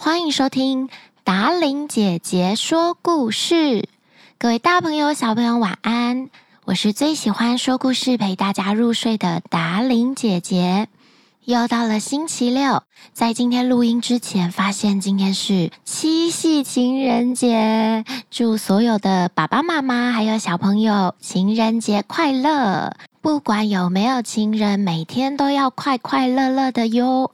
欢迎收听达玲姐姐说故事。各位大朋友、小朋友，晚安！我是最喜欢说故事陪大家入睡的达玲姐姐。又到了星期六，在今天录音之前，发现今天是七夕情人节，祝所有的爸爸妈妈还有小朋友情人节快乐！不管有没有情人，每天都要快快乐乐的哟。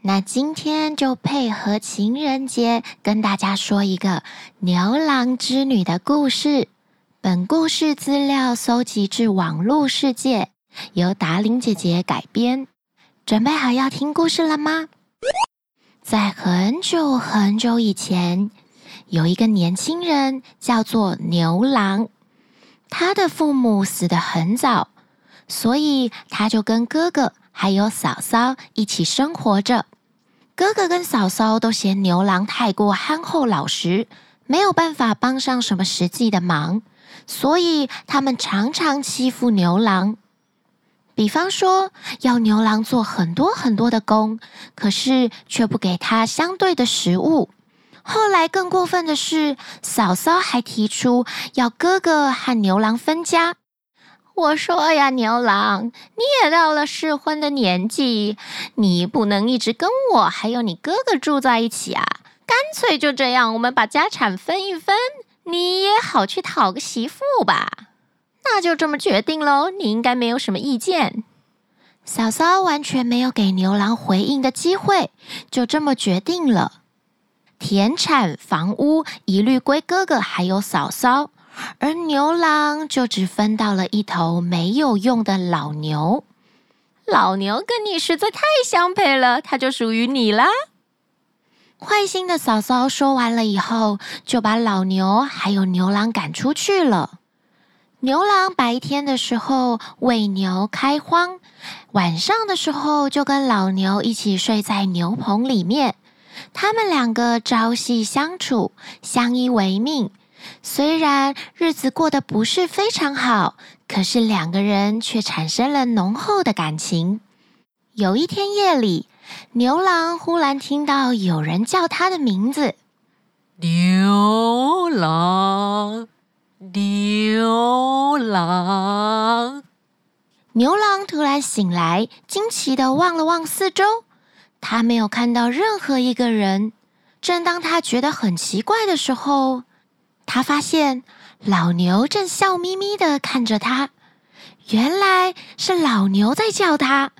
那今天就配合情人节，跟大家说一个牛郎织女的故事。本故事资料搜集至网络世界，由达伶姐姐改编。准备好要听故事了吗？在很久很久以前，有一个年轻人叫做牛郎，他的父母死得很早。所以他就跟哥哥还有嫂嫂一起生活着。哥哥跟嫂嫂都嫌牛郎太过憨厚老实，没有办法帮上什么实际的忙，所以他们常常欺负牛郎。比方说，要牛郎做很多很多的工，可是却不给他相对的食物。后来更过分的是，嫂嫂还提出要哥哥和牛郎分家。我说呀，牛郎，你也到了适婚的年纪，你不能一直跟我还有你哥哥住在一起啊！干脆就这样，我们把家产分一分，你也好去讨个媳妇吧。那就这么决定喽，你应该没有什么意见。嫂嫂完全没有给牛郎回应的机会，就这么决定了。田产、房屋一律归哥哥还有嫂嫂。而牛郎就只分到了一头没有用的老牛，老牛跟你实在太相配了，它就属于你啦。坏心的嫂嫂说完了以后，就把老牛还有牛郎赶出去了。牛郎白天的时候为牛开荒，晚上的时候就跟老牛一起睡在牛棚里面。他们两个朝夕相处，相依为命。虽然日子过得不是非常好，可是两个人却产生了浓厚的感情。有一天夜里，牛郎忽然听到有人叫他的名字：“牛郎，牛郎。”牛郎突然醒来，惊奇地望了望四周，他没有看到任何一个人。正当他觉得很奇怪的时候，他发现老牛正笑眯眯的看着他，原来是老牛在叫他。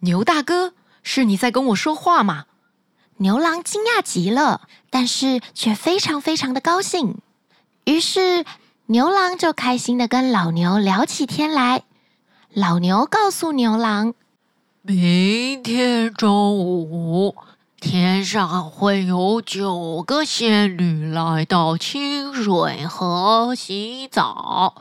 牛大哥，是你在跟我说话吗？牛郎惊讶极了，但是却非常非常的高兴。于是牛郎就开心的跟老牛聊起天来。老牛告诉牛郎，明天中午，天上会有九个仙女来到清水河洗澡，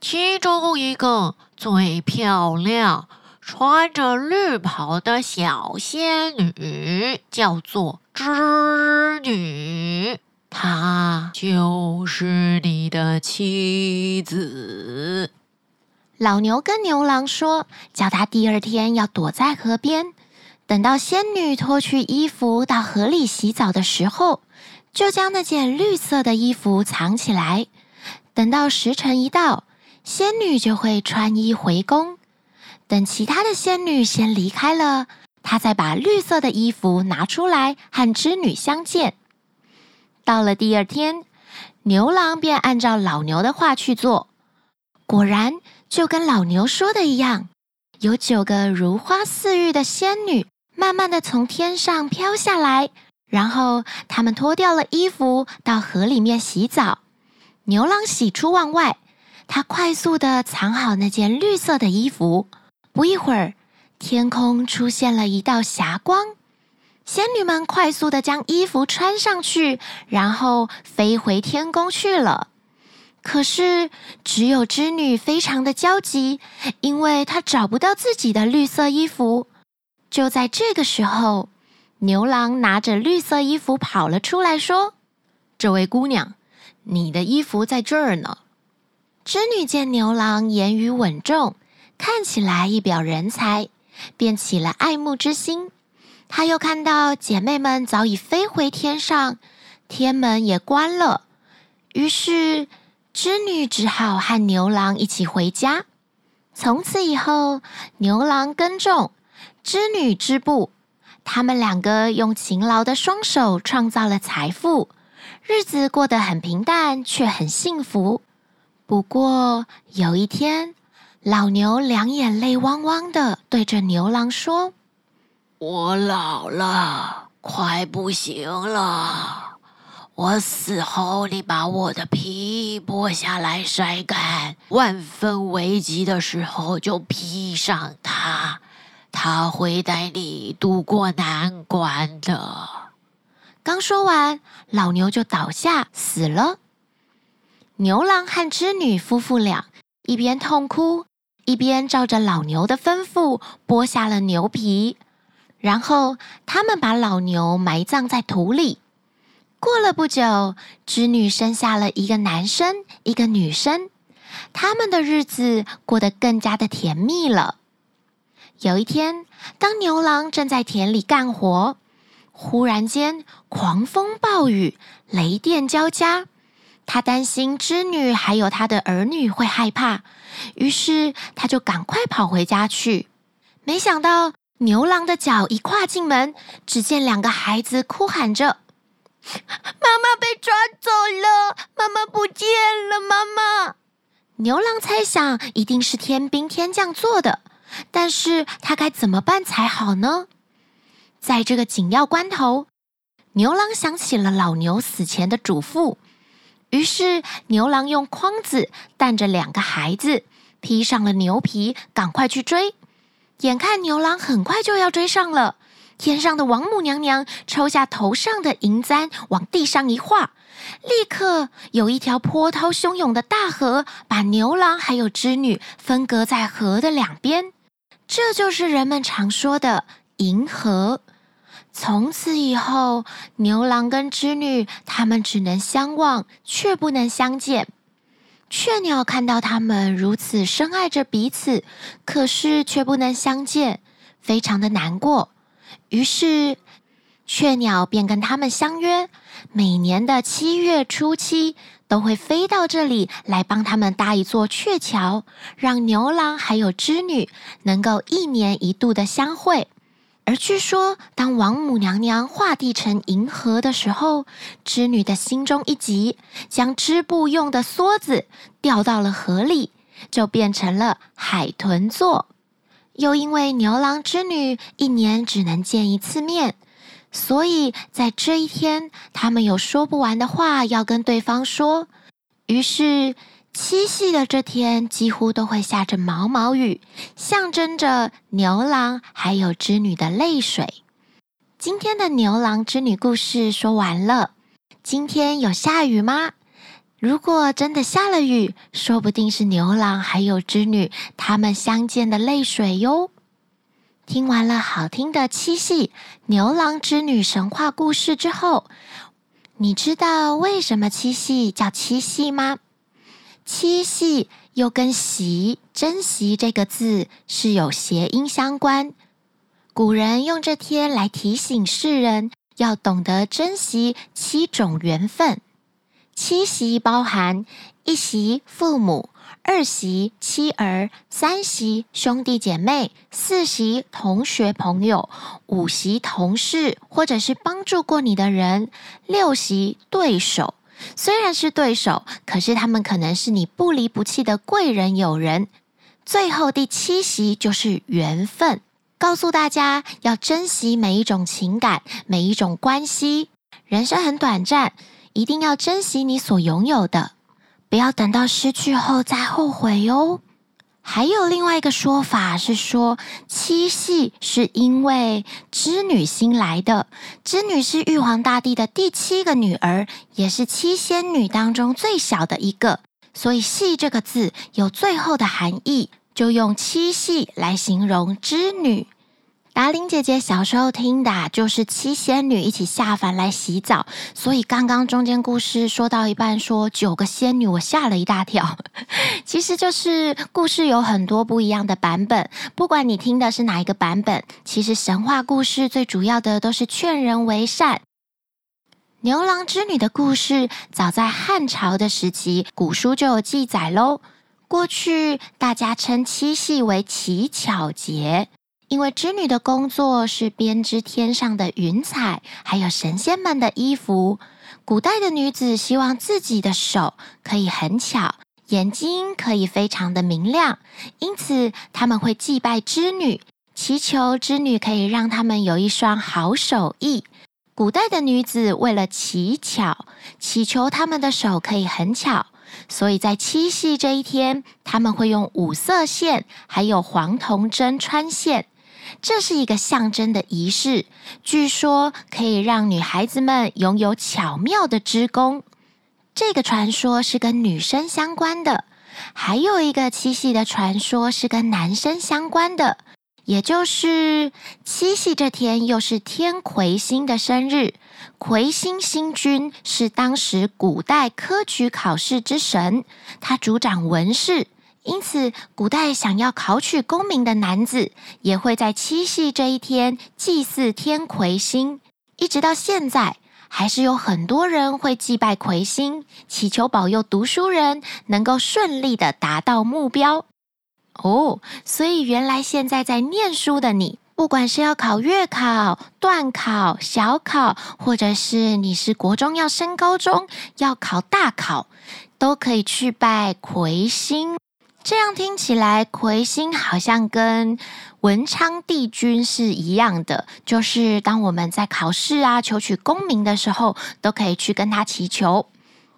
其中一个最漂亮，穿着绿袍的小仙女叫做织女，她就是你的妻子。老牛跟牛郎说，叫他第二天要躲在河边。等到仙女脱去衣服到河里洗澡的时候，就将那件绿色的衣服藏起来。等到时辰一到，仙女就会穿衣回宫。等其他的仙女先离开了，她再把绿色的衣服拿出来和织女相见。到了第二天，牛郎便按照老牛的话去做，果然就跟老牛说的一样，有九个如花似玉的仙女。慢慢的从天上飘下来，然后他们脱掉了衣服，到河里面洗澡。牛郎喜出望外，他快速的藏好那件绿色的衣服。不一会儿，天空出现了一道霞光，仙女们快速的将衣服穿上去，然后飞回天宫去了。可是，只有织女非常的焦急，因为她找不到自己的绿色衣服。就在这个时候，牛郎拿着绿色衣服跑了出来，说：“这位姑娘，你的衣服在这儿呢。”织女见牛郎言语稳重，看起来一表人才，便起了爱慕之心。他又看到姐妹们早已飞回天上，天门也关了，于是织女只好和牛郎一起回家。从此以后，牛郎耕种，织女织布，他们两个用勤劳的双手创造了财富，日子过得很平淡，却很幸福。不过有一天，老牛两眼泪汪汪的对着牛郎说。我老了，快不行了。我死后，你把我的皮剥下来晒干，万分危急的时候就披上它，他会带你渡过难关的。刚说完，老牛就倒下死了。牛郎和织女夫妇俩一边痛哭，一边照着老牛的吩咐剥下了牛皮。然后他们把老牛埋葬在土里。过了不久，织女生下了一个男生，一个女生。他们的日子过得更加的甜蜜了。有一天，当牛郎正在田里干活，忽然间狂风暴雨，雷电交加。他担心织女还有他的儿女会害怕，于是他就赶快跑回家去。没想到。牛郎的脚一跨进门，只见两个孩子哭喊着：“ 妈妈被抓走了，妈妈不见了，妈妈！”牛郎猜想一定是天兵天将做的，但是他该怎么办才好呢？在这个紧要关头，牛郎想起了老牛死前的嘱咐，于是牛郎用筐子担着两个孩子，披上了牛皮，赶快去追。眼看牛郎很快就要追上了，天上的王母娘娘抽下头上的银簪，往地上一画，立刻有一条波涛汹涌的大河，把牛郎还有织女分隔在河的两边。这就是人们常说的银河。从此以后，牛郎跟织女他们只能相望，却不能相见。雀鸟看到他们如此深爱着彼此，可是却不能相见，非常的难过。于是，雀鸟便跟他们相约，每年的七月初七都会飞到这里来帮他们搭一座鹊桥，让牛郎还有织女能够一年一度的相会。而据说，当王母娘娘画地成银河的时候，织女的心中一急，将织布用的梭子掉到了河里，就变成了海豚座。又因为牛郎织女一年只能见一次面，所以在这一天，他们有说不完的话要跟对方说。于是，七夕的这天，几乎都会下着毛毛雨，象征着牛郎还有织女的泪水。今天的牛郎织女故事说完了。今天有下雨吗？如果真的下了雨，说不定是牛郎还有织女他们相见的泪水哟。听完了好听的七夕牛郎织女神话故事之后，你知道为什么七夕叫七夕吗？七夕又跟惜、珍惜这个字是有谐音相关。古人用这天来提醒世人要懂得珍惜七种缘分。七夕包含一夕父母、二席妻儿、三席兄弟姐妹、四席同学朋友、五席同事或者是帮助过你的人、六席对手。虽然是对手，可是他们可能是你不离不弃的贵人友人。最后第七席就是缘分，告诉大家要珍惜每一种情感，每一种关系。人生很短暂，一定要珍惜你所拥有的，不要等到失去后再后悔哟。还有另外一个说法是说，七夕是因为织女星来的。织女是玉皇大帝的第七个女儿，也是七仙女当中最小的一个，所以“系”这个字有最后的含义，就用七夕来形容织女。达伶姐姐小时候听的就是七仙女一起下凡来洗澡，所以刚刚中间故事说到一半说九个仙女，我吓了一大跳。其实就是故事有很多不一样的版本，不管你听的是哪一个版本，其实神话故事最主要的都是劝人为善。牛郎织女的故事早在汉朝的时期，古书就有记载喽。过去大家称七夕为乞巧节。因为织女的工作是编织天上的云彩，还有神仙们的衣服。古代的女子希望自己的手可以很巧，眼睛可以非常的明亮，因此他们会祭拜织女，祈求织女可以让他们有一双好手艺。古代的女子为了乞巧，祈求他们的手可以很巧，所以在七夕这一天，他们会用五色线还有黄铜针穿线。这是一个象征的仪式，据说可以让女孩子们拥有巧妙的织工。这个传说是跟女生相关的，还有一个七夕的传说是跟男生相关的，也就是七夕这天又是天魁星的生日。魁星星君是当时古代科举考试之神，他主掌文事。因此，古代想要考取功名的男子，也会在七夕这一天祭祀天魁星。一直到现在，还是有很多人会祭拜魁星，祈求保佑读书人能够顺利的达到目标。哦，所以原来现在在念书的你，不管是要考月考、段考、小考，或者是你是国中要升高中要考大考，都可以去拜魁星。这样听起来，魁星好像跟文昌帝君是一样的，就是当我们在考试啊、求取功名的时候，都可以去跟他祈求。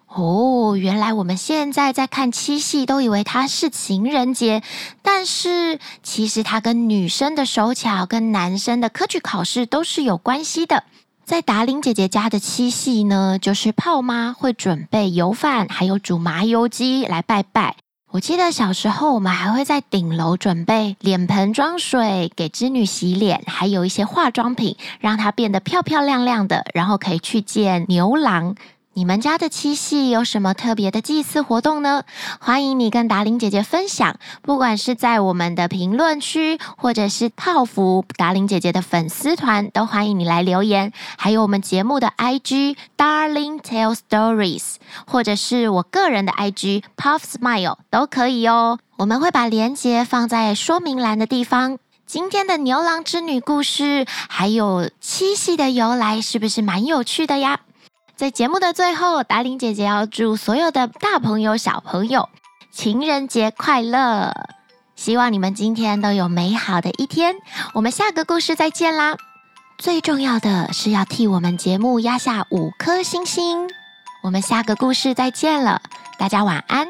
哦，原来我们现在在看七夕，都以为它是情人节，但是其实它跟女生的手巧、跟男生的科举考试都是有关系的。在达玲姐姐家的七夕呢，就是泡妈会准备油饭，还有煮麻油鸡来拜拜。我记得小时候，我们还会在顶楼准备脸盆装水给织女洗脸，还有一些化妆品，让她变得漂漂亮亮的，然后可以去见牛郎。你们家的七夕有什么特别的祭祀活动呢？欢迎你跟达伶姐姐分享，不管是在我们的评论区，或者是泡芙达伶姐姐的粉丝团，都欢迎你来留言。还有我们节目的 IG Darling Tell Stories，或者是我个人的 IG Puff Smile 都可以哦。我们会把链接放在说明栏的地方。今天的牛郎织女故事，还有七夕的由来，是不是蛮有趣的呀？在节目的最后，达伶姐姐要祝所有的大朋友、小朋友情人节快乐！希望你们今天都有美好的一天。我们下个故事再见啦！最重要的是要替我们节目压下五颗星星。我们下个故事再见了，大家晚安。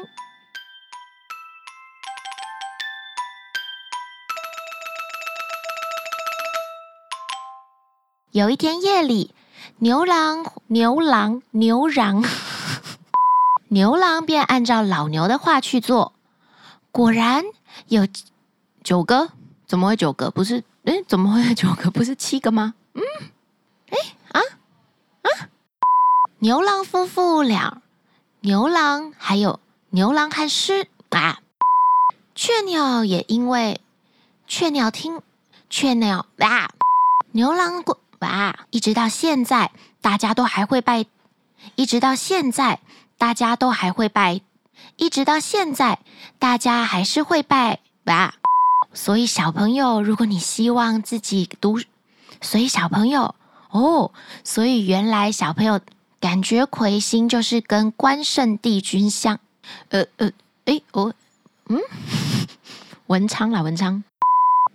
有一天夜里。牛郎，牛郎，牛郎，牛郎便按照老牛的话去做，果然有九个。怎么会九个？不是？哎，怎么会有九个？不是七个吗？嗯，哎，啊，啊！牛郎夫妇俩，牛郎还有牛郎和狮啊，雀鸟也因为雀鸟听雀鸟啊，牛郎过。啊！一直到现在，大家都还会拜；一直到现在，大家都还会拜；一直到现在，大家还是会拜。吧！所以小朋友，如果你希望自己读，所以小朋友哦，所以原来小朋友感觉魁星就是跟关圣帝君像。呃呃，诶，我嗯，文昌啦，文昌，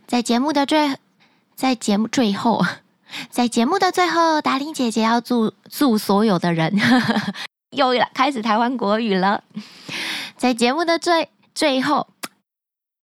在节目的最，在节目最后。在节目的最后，达令姐姐要祝祝所有的人 又开始台湾国语了。在节目的最最后。